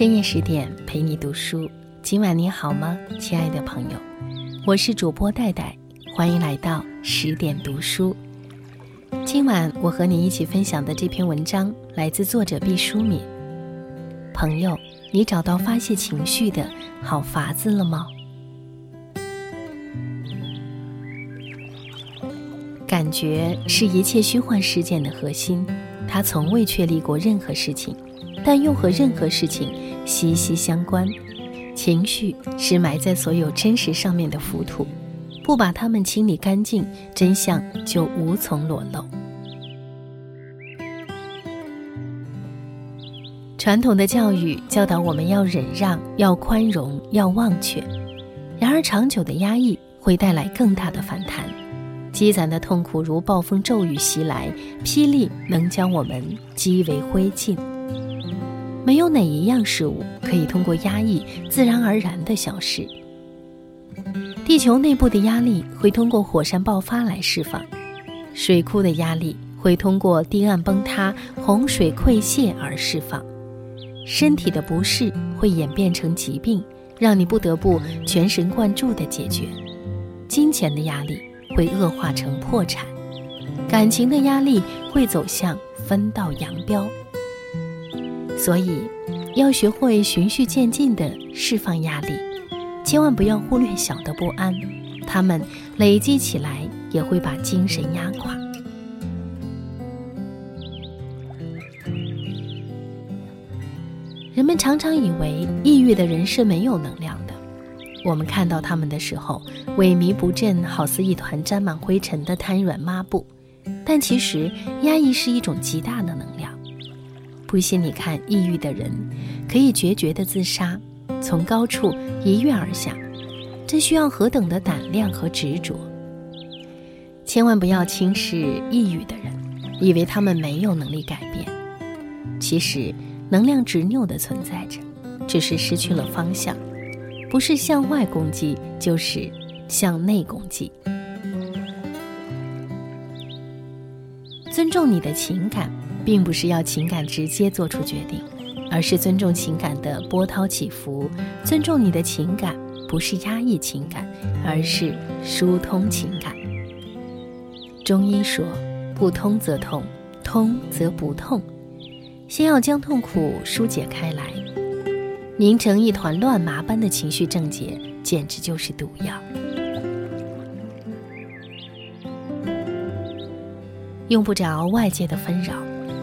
深夜十点陪你读书，今晚你好吗，亲爱的朋友？我是主播戴戴，欢迎来到十点读书。今晚我和你一起分享的这篇文章来自作者毕淑敏。朋友，你找到发泄情绪的好法子了吗？感觉是一切虚幻事件的核心，它从未确立过任何事情。但又和任何事情息息相关。情绪是埋在所有真实上面的浮土，不把它们清理干净，真相就无从裸露。传统的教育教导我们要忍让、要宽容、要忘却，然而长久的压抑会带来更大的反弹，积攒的痛苦如暴风骤雨袭来，霹雳能将我们击为灰烬。没有哪一样事物可以通过压抑自然而然的消失。地球内部的压力会通过火山爆发来释放，水库的压力会通过堤岸崩塌、洪水溃泻而释放，身体的不适会演变成疾病，让你不得不全神贯注地解决。金钱的压力会恶化成破产，感情的压力会走向分道扬镳。所以，要学会循序渐进地释放压力，千万不要忽略小的不安，它们累积起来也会把精神压垮。人们常常以为抑郁的人是没有能量的，我们看到他们的时候，萎靡不振，好似一团沾满灰尘的瘫软抹布，但其实压抑是一种极大的能量。不信你看，抑郁的人可以决绝的自杀，从高处一跃而下，这需要何等的胆量和执着！千万不要轻视抑郁的人，以为他们没有能力改变。其实，能量执拗的存在着，只是失去了方向，不是向外攻击，就是向内攻击。尊重你的情感。并不是要情感直接做出决定，而是尊重情感的波涛起伏。尊重你的情感，不是压抑情感，而是疏通情感。中医说，不通则痛，通则不痛。先要将痛苦疏解开来，凝成一团乱麻般的情绪症结，简直就是毒药。用不着外界的纷扰。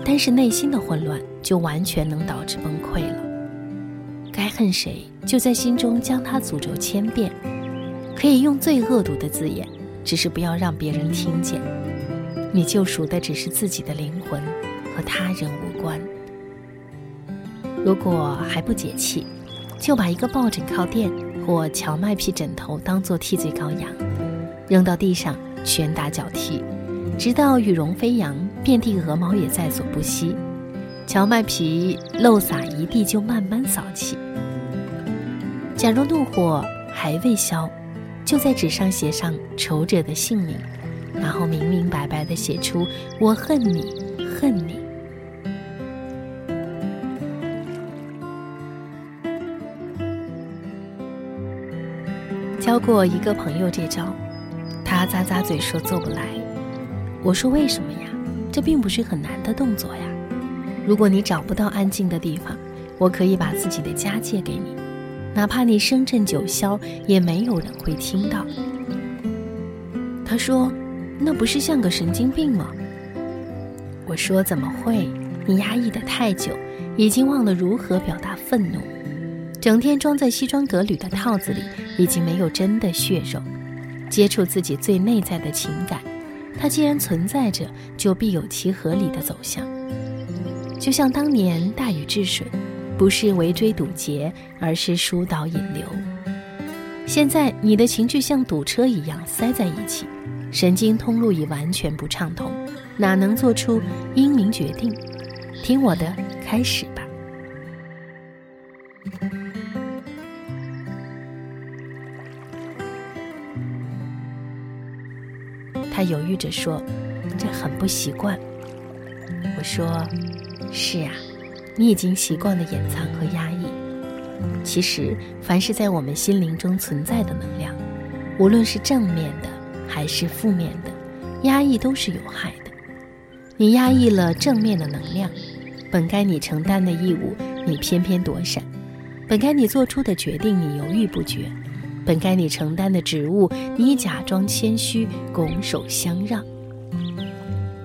但是内心的混乱就完全能导致崩溃了。该恨谁，就在心中将他诅咒千遍，可以用最恶毒的字眼，只是不要让别人听见。你救赎的只是自己的灵魂，和他人无关。如果还不解气，就把一个抱枕靠垫或荞麦皮枕头当做替罪羔羊，扔到地上拳打脚踢。直到羽绒飞扬，遍地鹅毛也在所不惜，荞麦皮漏洒一地就慢慢扫起。假如怒火还未消，就在纸上写上仇者的姓名，然后明明白白的写出“我恨你，恨你”。教过一个朋友这招，他咂咂嘴说做不来。我说：“为什么呀？这并不是很难的动作呀。如果你找不到安静的地方，我可以把自己的家借给你，哪怕你声震九霄，也没有人会听到。”他说：“那不是像个神经病吗？”我说：“怎么会？你压抑的太久，已经忘了如何表达愤怒，整天装在西装革履的套子里，已经没有真的血肉，接触自己最内在的情感。”它既然存在着，就必有其合理的走向。就像当年大禹治水，不是围追堵截，而是疏导引流。现在你的情绪像堵车一样塞在一起，神经通路已完全不畅通，哪能做出英明决定？听我的，开始他犹豫着说：“这很不习惯。”我说：“是啊，你已经习惯了掩藏和压抑，其实，凡是在我们心灵中存在的能量，无论是正面的还是负面的，压抑都是有害的。你压抑了正面的能量，本该你承担的义务，你偏偏躲闪；本该你做出的决定，你犹豫不决；本该你承担的职务，你假装谦虚，拱手相让。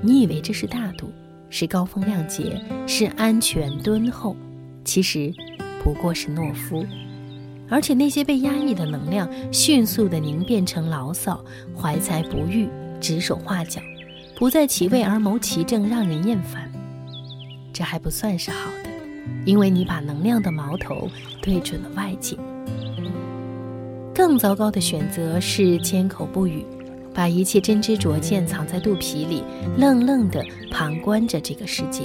你以为这是大度，是高风亮节，是安全敦厚，其实。不过是懦夫，而且那些被压抑的能量迅速的凝变成牢骚，怀才不遇，指手画脚，不在其位而谋其政，让人厌烦。这还不算是好的，因为你把能量的矛头对准了外界。更糟糕的选择是缄口不语，把一切真知灼见藏在肚皮里，愣愣地旁观着这个世界，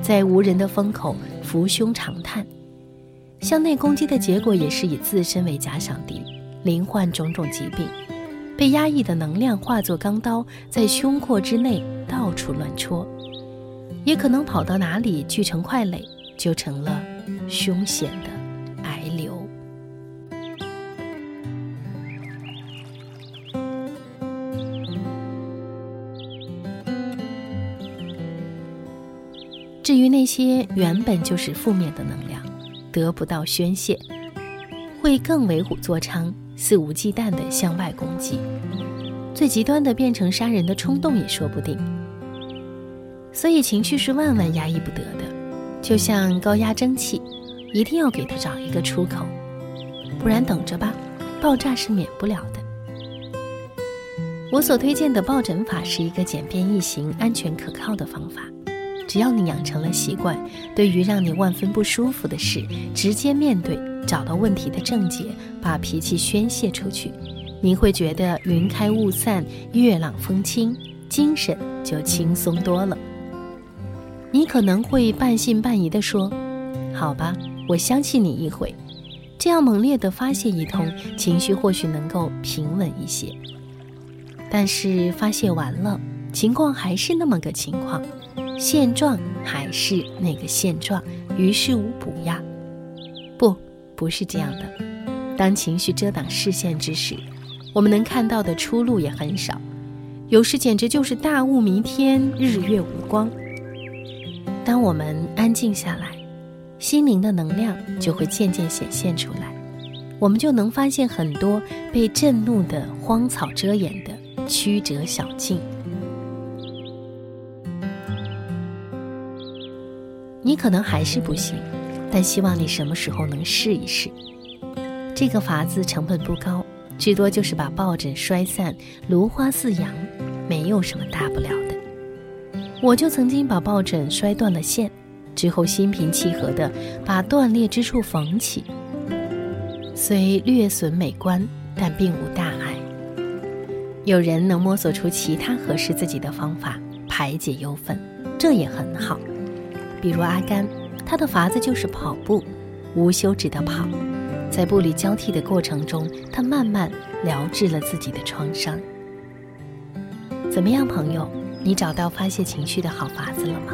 在无人的风口伏胸长叹。向内攻击的结果也是以自身为假想敌，罹患种种疾病，被压抑的能量化作钢刀，在胸廓之内到处乱戳，也可能跑到哪里聚成块垒，就成了凶险的至于那些原本就是负面的能量。得不到宣泄，会更为虎作伥，肆无忌惮地向外攻击，最极端的变成杀人的冲动也说不定。所以情绪是万万压抑不得的，就像高压蒸汽，一定要给它找一个出口，不然等着吧，爆炸是免不了的。我所推荐的抱枕法是一个简便易行、安全可靠的方法。只要你养成了习惯，对于让你万分不舒服的事，直接面对，找到问题的症结，把脾气宣泄出去，你会觉得云开雾散，月朗风清，精神就轻松多了。你可能会半信半疑地说：“好吧，我相信你一回。”这样猛烈地发泄一通，情绪或许能够平稳一些。但是发泄完了，情况还是那么个情况。现状还是那个现状，于事无补呀？不，不是这样的。当情绪遮挡视线之时，我们能看到的出路也很少，有时简直就是大雾弥天，日月无光。当我们安静下来，心灵的能量就会渐渐显现出来，我们就能发现很多被震怒的荒草遮掩的曲折小径。你可能还是不行，但希望你什么时候能试一试。这个法子成本不高，最多就是把抱枕摔散，芦花似扬，没有什么大不了的。我就曾经把抱枕摔断了线，之后心平气和地把断裂之处缝起，虽略损美观，但并无大碍。有人能摸索出其他合适自己的方法排解忧愤，这也很好。比如阿甘，他的法子就是跑步，无休止的跑，在步履交替的过程中，他慢慢疗治了自己的创伤。怎么样，朋友？你找到发泄情绪的好法子了吗？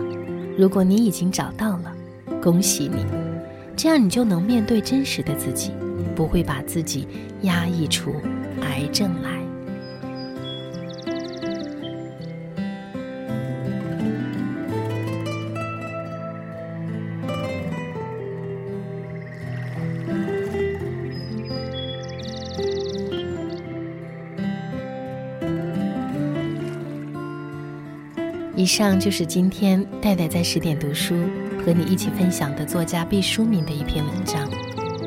如果你已经找到了，恭喜你，这样你就能面对真实的自己，不会把自己压抑出癌症来。以上就是今天戴戴在十点读书和你一起分享的作家毕淑敏的一篇文章，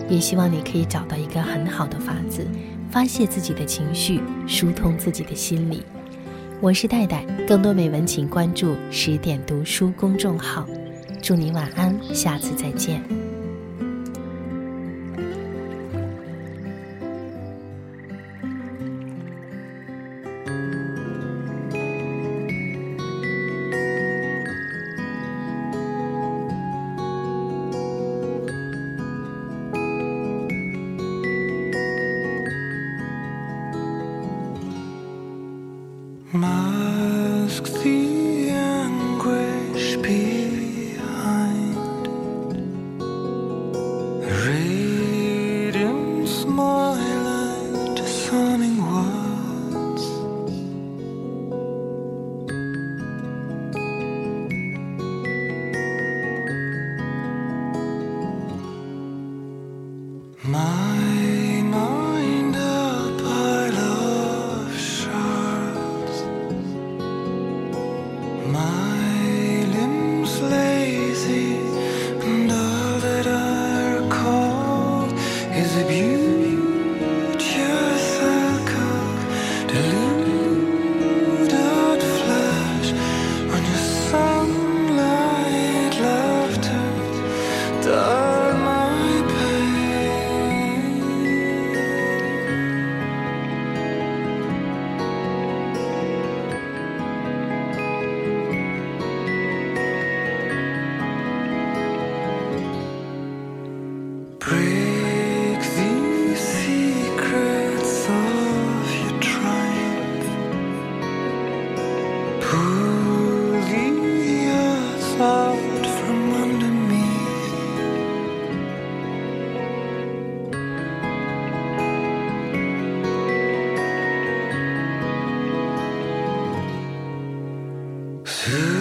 也希望你可以找到一个很好的法子，发泄自己的情绪，疏通自己的心理。我是戴戴，更多美文请关注十点读书公众号。祝你晚安，下次再见。too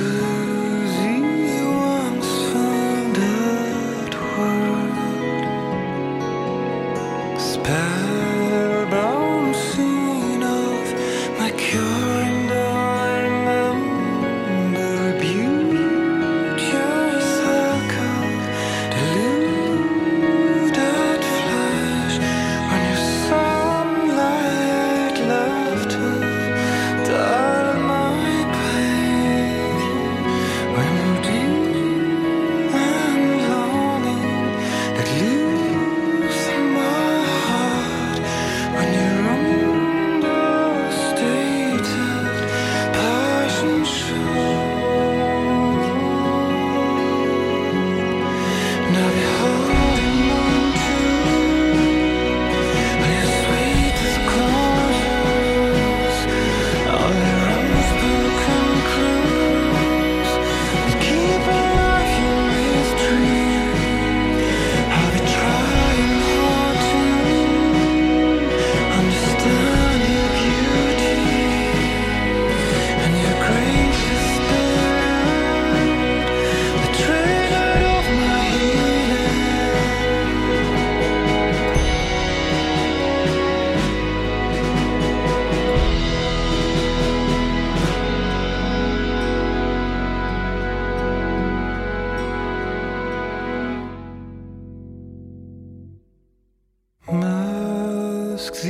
asks